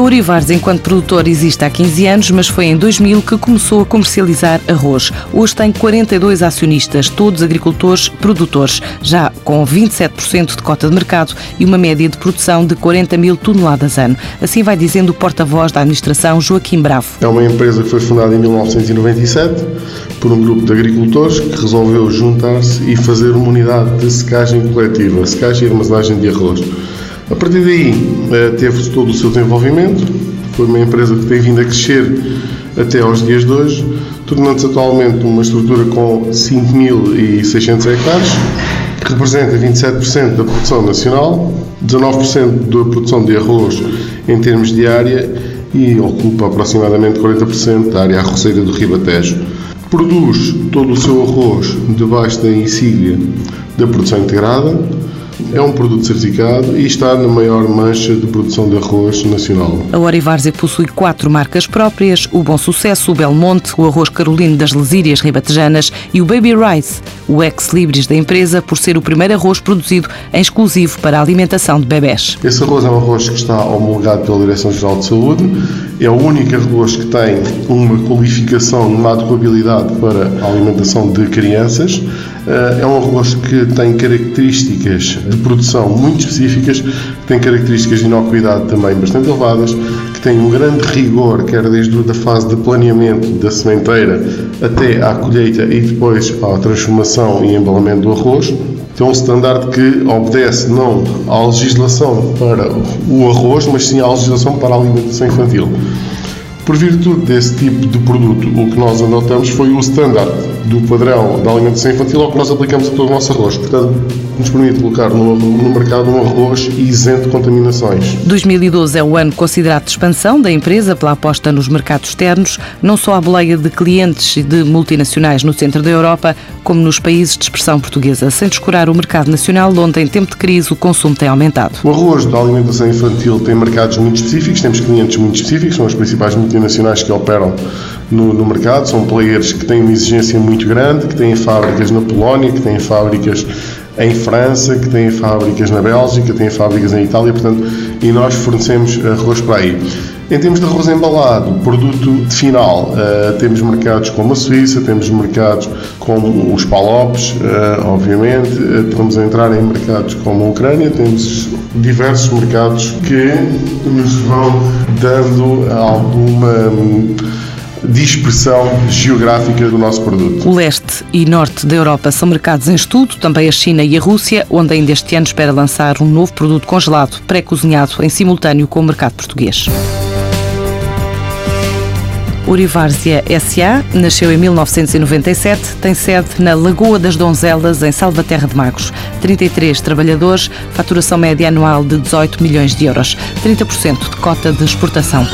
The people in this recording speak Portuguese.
A Orivares, enquanto produtor, existe há 15 anos, mas foi em 2000 que começou a comercializar arroz. Hoje tem 42 acionistas, todos agricultores produtores, já com 27% de cota de mercado e uma média de produção de 40 mil toneladas ano. Assim vai dizendo o porta-voz da administração, Joaquim Bravo. É uma empresa que foi fundada em 1997 por um grupo de agricultores que resolveu juntar-se e fazer uma unidade de secagem coletiva, secagem e armazenagem de arroz. A partir daí, eh, teve todo o seu desenvolvimento, foi uma empresa que tem vindo a crescer até aos dias de hoje, tornando-se atualmente uma estrutura com 5.600 hectares, que representa 27% da produção nacional, 19% da produção de arroz em termos de área e ocupa aproximadamente 40% da área arroceira do Ribatejo. Produz todo o seu arroz debaixo da insígnia da produção integrada, é um produto certificado e está na maior mancha de produção de arroz nacional. A Orivárzea possui quatro marcas próprias: o Bom Sucesso, o Belmonte, o Arroz Carolino das Lesírias Ribatejanas e o Baby Rice, o ex-libris da empresa, por ser o primeiro arroz produzido em exclusivo para a alimentação de bebés. Esse arroz é um arroz que está homologado pela Direção-Geral de Saúde, é o único arroz que tem uma qualificação, uma adequabilidade para a alimentação de crianças. Eh, é um arroz que tem características de produção muito específicas, tem características de inocuidade também bastante elevadas, que tem um grande rigor, quer desde a fase de planeamento da sementeira até à colheita e depois à transformação e embalamento do arroz. Tem um standard que obedece não à legislação para o arroz, mas sim à legislação para a alimentação infantil. Por virtude desse tipo de produto, o que nós adotamos foi o standard do padrão da alimentação infantil ao que nós aplicamos a todo o nosso arroz. Portanto, nos permite colocar no, no mercado um arroz isento de contaminações. 2012 é o ano considerado de expansão da empresa pela aposta nos mercados externos, não só à boleia de clientes e de multinacionais no centro da Europa, como nos países de expressão portuguesa, sem descurar o mercado nacional, onde em tempo de crise o consumo tem aumentado. O arroz da alimentação infantil tem mercados muito específicos, temos clientes muito específicos, são as principais multinacionais que operam no, no mercado, são players que têm uma exigência muito grande, que têm fábricas na Polónia, que têm fábricas em França, que têm fábricas na Bélgica, têm fábricas em Itália, portanto, e nós fornecemos arroz para aí. Em termos de arroz embalado, produto final, uh, temos mercados como a Suíça, temos mercados como os Palopes, uh, obviamente, uh, estamos a entrar em mercados como a Ucrânia, temos diversos mercados que nos vão dando alguma dispersão geográfica do nosso produto. O leste e norte da Europa são mercados em estudo, também a China e a Rússia, onde ainda este ano espera lançar um novo produto congelado, pré-cozinhado, em simultâneo com o mercado português. Urivárzia SA nasceu em 1997, tem sede na Lagoa das Donzelas, em Salvaterra de Magos. 33 trabalhadores, faturação média anual de 18 milhões de euros, 30% de cota de exportação.